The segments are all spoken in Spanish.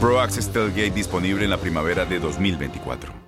Pro Access Tailgate disponible en la primavera de 2024.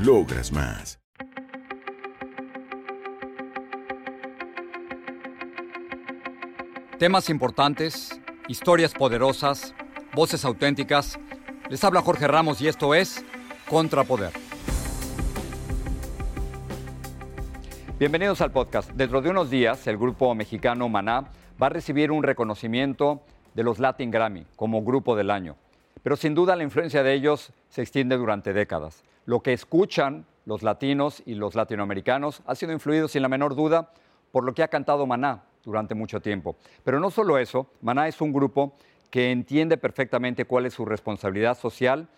logras más. Temas importantes, historias poderosas, voces auténticas. Les habla Jorge Ramos y esto es Contrapoder. Bienvenidos al podcast. Dentro de unos días, el grupo mexicano Maná va a recibir un reconocimiento de los Latin Grammy como grupo del año. Pero sin duda la influencia de ellos se extiende durante décadas lo que escuchan los latinos y los latinoamericanos ha sido influido sin la menor duda por lo que ha cantado Maná durante mucho tiempo. Pero no solo eso, Maná es un grupo que entiende perfectamente cuál es su responsabilidad social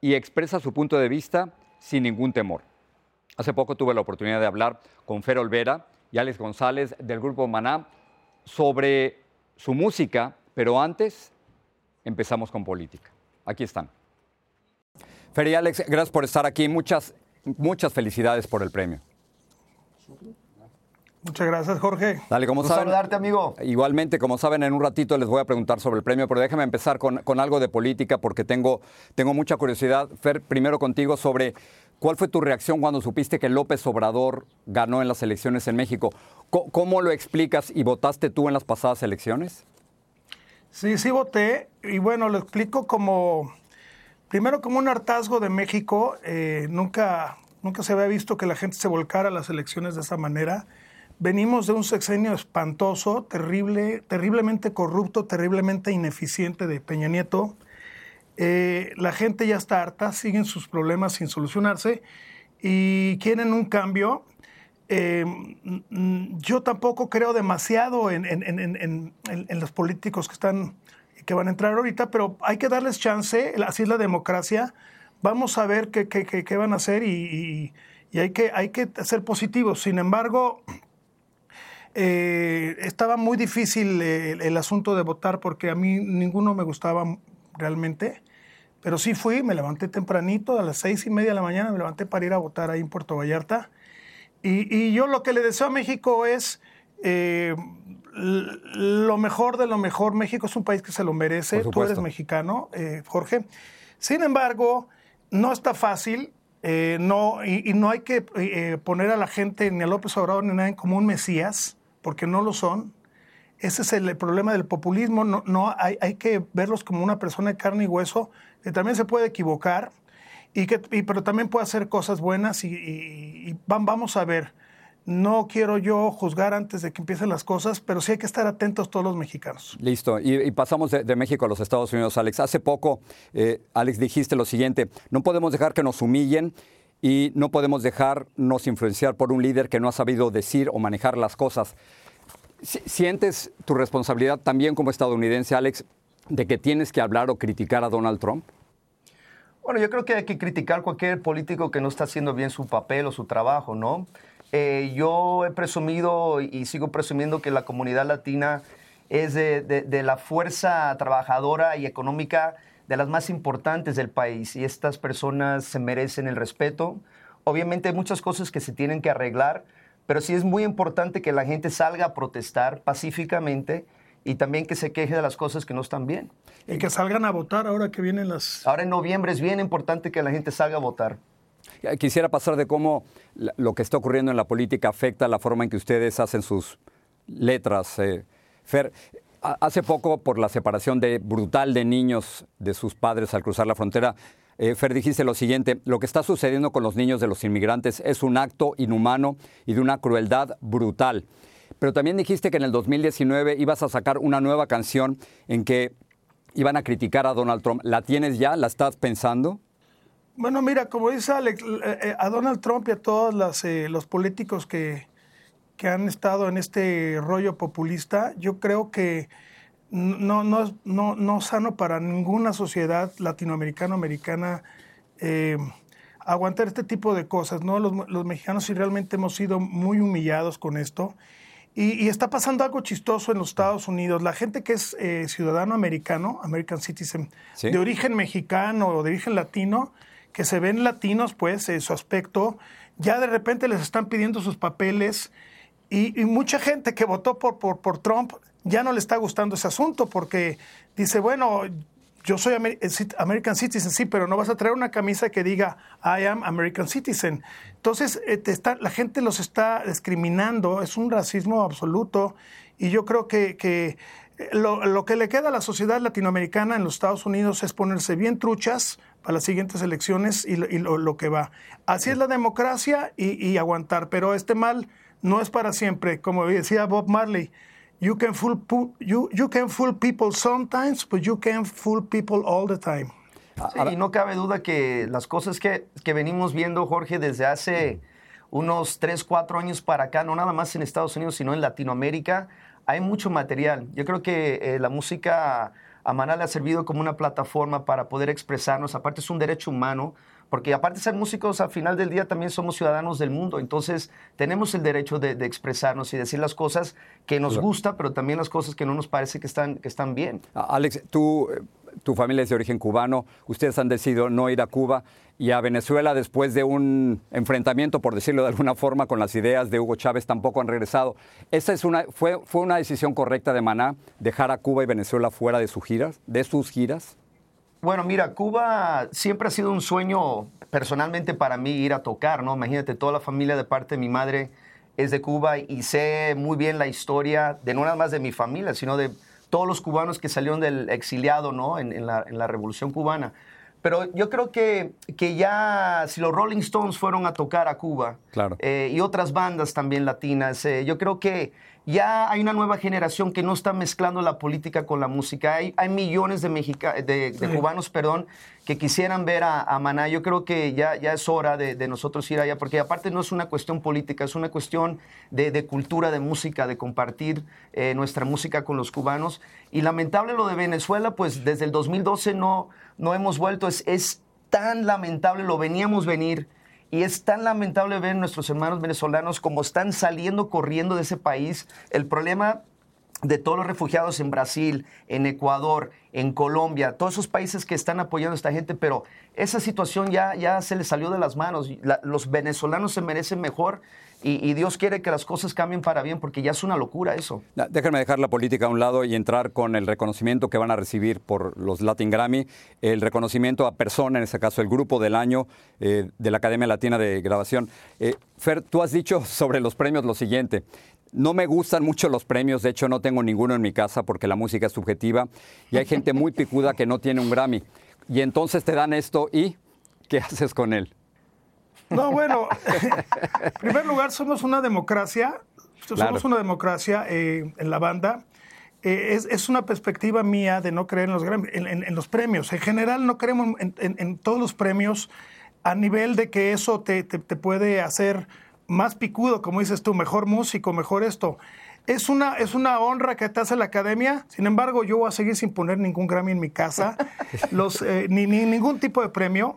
y expresa su punto de vista sin ningún temor. Hace poco tuve la oportunidad de hablar con Fer Olvera y Alex González del grupo Maná sobre su música, pero antes empezamos con política. Aquí están. Fer y Alex, gracias por estar aquí. Muchas, muchas felicidades por el premio. Muchas gracias, Jorge. Dale, como saben. saludarte, amigo. Igualmente, como saben, en un ratito les voy a preguntar sobre el premio, pero déjame empezar con, con, algo de política porque tengo, tengo mucha curiosidad. Fer, primero contigo sobre cuál fue tu reacción cuando supiste que López Obrador ganó en las elecciones en México. ¿Cómo, cómo lo explicas y votaste tú en las pasadas elecciones? Sí, sí voté y bueno, lo explico como Primero, como un hartazgo de México, eh, nunca, nunca se había visto que la gente se volcara a las elecciones de esa manera. Venimos de un sexenio espantoso, terrible, terriblemente corrupto, terriblemente ineficiente de Peña Nieto. Eh, la gente ya está harta, siguen sus problemas sin solucionarse y quieren un cambio. Eh, yo tampoco creo demasiado en, en, los políticos que están que van a entrar ahorita, pero hay que darles chance, así es la democracia. Vamos a ver qué, qué, qué, van a hacer y, y, hay, que, hay que ser positivos. Sin embargo, eh, estaba muy difícil el, el, asunto de votar porque a mí ninguno me gustaba realmente. Pero sí fui, me levanté tempranito, a las seis y media de la mañana me levanté para ir a votar ahí en Puerto Vallarta. Y, y yo lo que le deseo a México es eh, lo mejor de lo mejor. México es un país que se lo merece. Tú eres mexicano, eh, Jorge. Sin embargo, no está fácil. Eh, no, y, no hay que eh, poner a la gente, ni a López Obrador, ni a nadie como un mesías, porque no lo son. Ese es el, problema del populismo. No, no hay, hay, que verlos como una persona de carne y hueso, que también se puede equivocar, y que, pero también puede hacer cosas buenas. Y, y vamos a ver. No quiero yo juzgar antes de que empiecen las cosas, pero sí hay que estar atentos todos los mexicanos. Listo. Y, pasamos de, México a los Estados Unidos, Alex. Hace poco, eh, Alex, dijiste lo siguiente, no podemos dejar que nos humillen y no podemos dejarnos influenciar por un líder que no ha sabido decir o manejar las cosas. ¿Sientes tu responsabilidad también como estadounidense, Alex, de que tienes que hablar o criticar a Donald Trump? Bueno, yo creo que hay que criticar cualquier político que no está haciendo bien su papel o su trabajo, ¿no? Eh, yo he presumido y sigo presumiendo que la comunidad latina es de la fuerza trabajadora y económica de las más importantes del país y estas personas se merecen el respeto. Obviamente hay muchas cosas que se tienen que arreglar, pero sí es muy importante que la gente salga a protestar pacíficamente y también que se queje de las cosas que no están bien. Y que salgan a votar ahora que vienen las... Ahora en noviembre es bien importante que la gente salga a votar. Quisiera pasar de cómo lo que está ocurriendo en la política afecta la forma en que ustedes hacen sus letras. Eh. Fer, Hace poco, por la separación de, brutal de niños de sus padres al cruzar la frontera, eh, Fer, dijiste lo siguiente, lo que está sucediendo con los niños de los inmigrantes es un acto inhumano y de una crueldad brutal. Pero también dijiste que en el 2019 ibas a sacar una nueva canción en que iban a criticar a Donald Trump. ¿La tienes ya? ¿La estás pensando? Bueno, mira, como dice Alex, eh, eh, a Donald Trump y a todos los políticos que, que han estado en este rollo populista, yo creo que no, no, no, no sano para ninguna sociedad latinoamericana americana eh, aguantar este tipo de cosas. ¿no? Los, los, mexicanos sí realmente hemos sido muy humillados con esto. Y, está pasando algo chistoso en los Estados Unidos. La gente que es eh, ciudadano americano, American Citizen, de origen mexicano o de origen latino, que se ven latinos, pues, eh, su aspecto, ya de repente les están pidiendo sus papeles y, mucha gente que votó por, por, por, Trump ya no le está gustando ese asunto porque dice, bueno, yo soy eh, American Citizen, sí, pero no vas a traer una camisa que diga I am American Citizen. Entonces, eh, está, la gente los está discriminando, es un racismo absoluto y yo creo que, que eh, lo, lo, que le queda a la sociedad latinoamericana en los Estados Unidos es ponerse bien truchas para las siguientes elecciones y, lo, que va. Así es la democracia y, y aguantar, pero este mal no es para siempre. Como decía Bob Marley, you can fool, you, you can fool people sometimes, but you can't fool people all the time. Sí, y no cabe duda que las cosas que, que venimos viendo, Jorge, desde hace unos 3, 4 años para acá, no nada más en Estados Unidos, sino en Latinoamérica, hay mucho material. Yo creo que eh, la música Maná le ha servido como una plataforma para poder expresarnos. Aparte es un derecho humano porque aparte de ser músicos, al final del día también somos ciudadanos del mundo, entonces tenemos el derecho de, expresarnos y decir las cosas que nos gusta, pero también las cosas que no nos parece que están, que están bien. Alex, tú, eh, tu familia es de origen cubano, ustedes han decidido no ir a Cuba y a Venezuela después de un enfrentamiento, por decirlo de alguna forma, con las ideas de Hugo Chávez tampoco han regresado. ¿Esa es una, fue, fue una decisión correcta de Maná dejar a Cuba y Venezuela fuera de sus giras? De sus giras? Bueno, mira, Cuba siempre ha sido un sueño personalmente para mí ir a tocar, ¿no? Imagínate, toda la familia de parte de mi madre es de Cuba y sé muy bien la historia de no nada más de mi familia, sino de todos los cubanos que salieron del exiliado, ¿no? En, la, Revolución Cubana. Pero yo creo que, que, ya, si los Rolling Stones fueron a tocar a Cuba, claro. Eh, y otras bandas también latinas, eh, yo creo que ya hay una nueva generación que no está mezclando la política con la música. Hay, hay millones de, de, cubanos perdón, que quisieran ver a, Maná. Yo creo que ya, ya es hora de, nosotros ir allá, porque aparte no es una cuestión política, es una cuestión de, cultura, de música, de compartir eh, nuestra música con los cubanos. Y lamentable lo de Venezuela, pues desde el 2012 no, no hemos vuelto. Es, es tan lamentable, lo veníamos venir. Y es tan lamentable ver a nuestros hermanos venezolanos como están saliendo corriendo de ese país. El problema de todos los refugiados en Brasil, en Ecuador, en Colombia, todos esos países que están apoyando a esta gente, pero esa situación ya, ya se les salió de las manos. los venezolanos se merecen mejor y, Dios quiere que las cosas cambien para bien, porque ya es una locura eso. Déjenme dejar la política a un lado y entrar con el reconocimiento que van a recibir por los Latin Grammy, el reconocimiento a persona, en este caso el grupo del año eh, de la Academia Latina de Grabación. Eh, Fer, tú has dicho sobre los premios lo siguiente. No me gustan mucho los premios, de hecho no tengo ninguno en mi casa porque la música es subjetiva y hay gente muy picuda que no tiene un Grammy. Y entonces te dan esto y ¿qué haces con él? No, bueno, en primer lugar, somos una democracia. Somos una democracia eh, en la banda. Eh, es, una perspectiva mía de no creer en los, en, los premios. En general, no creemos en, todos los premios a nivel de que eso te, te, puede hacer más picudo, como dices tú, mejor músico, mejor esto. Es una, es una honra que te hace la academia, sin embargo yo voy a seguir sin poner ningún Grammy en mi casa, los, eh, ni, ningún tipo de premio,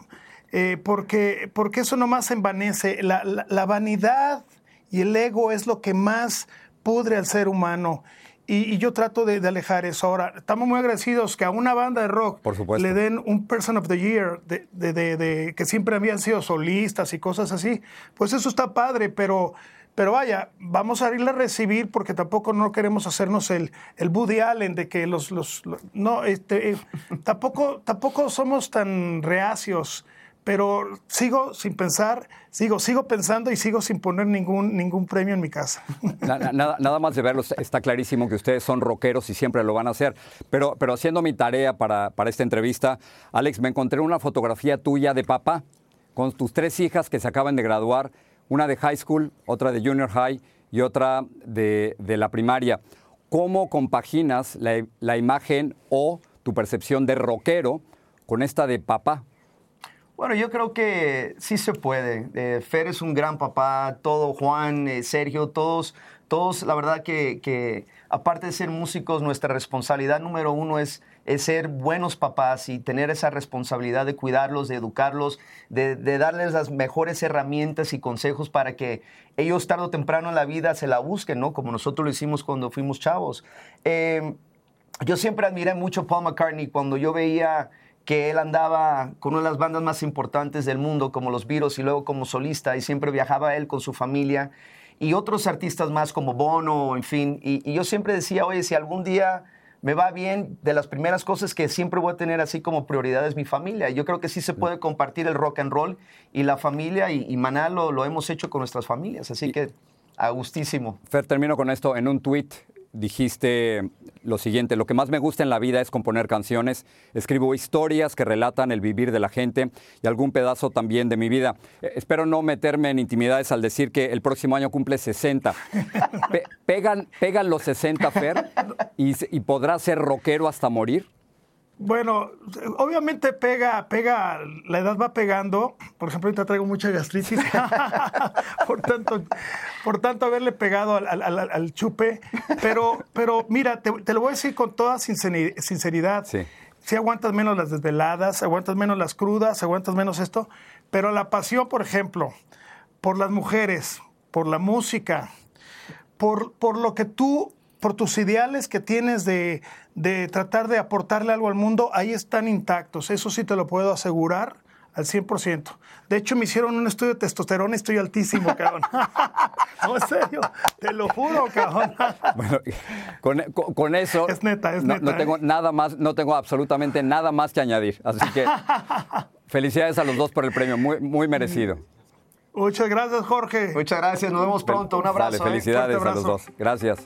eh, porque, porque eso nomás envanece. La, la, vanidad y el ego es lo que más pudre al ser humano. Y, yo trato de, alejar eso. Ahora, estamos muy agradecidos que a una banda de rock le den un Person of the Year, de, de, que siempre habían sido solistas y cosas así. Pues eso está padre, pero pero vaya, vamos a irle a recibir porque tampoco no queremos hacernos el, el Woody Allen de que los... los, no, este, eh, tampoco, tampoco somos tan reacios, pero sigo sin pensar, sigo, sigo pensando y sigo sin poner ningún, ningún premio en mi casa. Nada, más de verlo, está clarísimo que ustedes son rockeros y siempre lo van a hacer. Pero, pero haciendo mi tarea para, para esta entrevista, Alex, me encontré una fotografía tuya de papá con tus tres hijas que se acaban de graduar una de high school, otra de junior high y otra de, la primaria. ¿Cómo compaginas la, imagen o tu percepción de rockero con esta de papá? Bueno, yo creo que sí se puede. Eh, Fer es un gran papá, todo, Juan, eh, Sergio, todos, todos, la verdad que, que aparte de ser músicos, nuestra responsabilidad número uno es es ser buenos papás y tener esa responsabilidad de cuidarlos, de educarlos, de, darles las mejores herramientas y consejos para que ellos tarde o temprano en la vida se la busquen, ¿no? Como nosotros lo hicimos cuando fuimos chavos. Eh, yo siempre admiré mucho Paul McCartney cuando yo veía que él andaba con una de las bandas más importantes del mundo, como los Beatles, y luego como solista, y siempre viajaba él con su familia, y otros artistas más como Bono, en fin. y yo siempre decía, oye, si algún día me va bien, de las primeras cosas que siempre voy a tener así como prioridad es mi familia. Yo creo que sí se mm. puede compartir el rock and roll y la familia y, y Maná lo, lo, hemos hecho con nuestras familias, así que a gustísimo. Fer, termino con esto. En un tweet dijiste lo siguiente, lo que más me gusta en la vida es componer canciones, escribo historias que relatan el vivir de la gente y algún pedazo también de mi vida. Eh, espero no meterme en intimidades al decir que el próximo año cumple 60. pegan, pegan los 60, Fer, y, y podrás ser rockero hasta morir. Bueno, obviamente pega, pega, la edad va pegando. Por ejemplo, ahorita traigo mucha gastritis. por tanto, por tanto haberle pegado al, chupe. Pero, pero mira, te, lo voy a decir con toda sinceridad. Sí. Si aguantas menos las desveladas, aguantas menos las crudas, aguantas menos esto. Pero la pasión, por ejemplo, por las mujeres, por la música, por, por lo que tú por tus ideales que tienes de, tratar de aportarle algo al mundo, ahí están intactos. Eso sí te lo puedo asegurar al 100%. De hecho, me hicieron un estudio de testosterona y estoy altísimo, cabrón. no, en serio, te lo juro, cabrón. bueno, con, eso... Es neta, es neta. No tengo ¿eh? nada más, no tengo absolutamente nada más que añadir. Así que felicidades a los dos por el premio, muy, muy merecido. Muchas gracias, Jorge. Muchas gracias, nos vemos pronto. Un abrazo. Dale, ¿eh? felicidades a los dos. Gracias.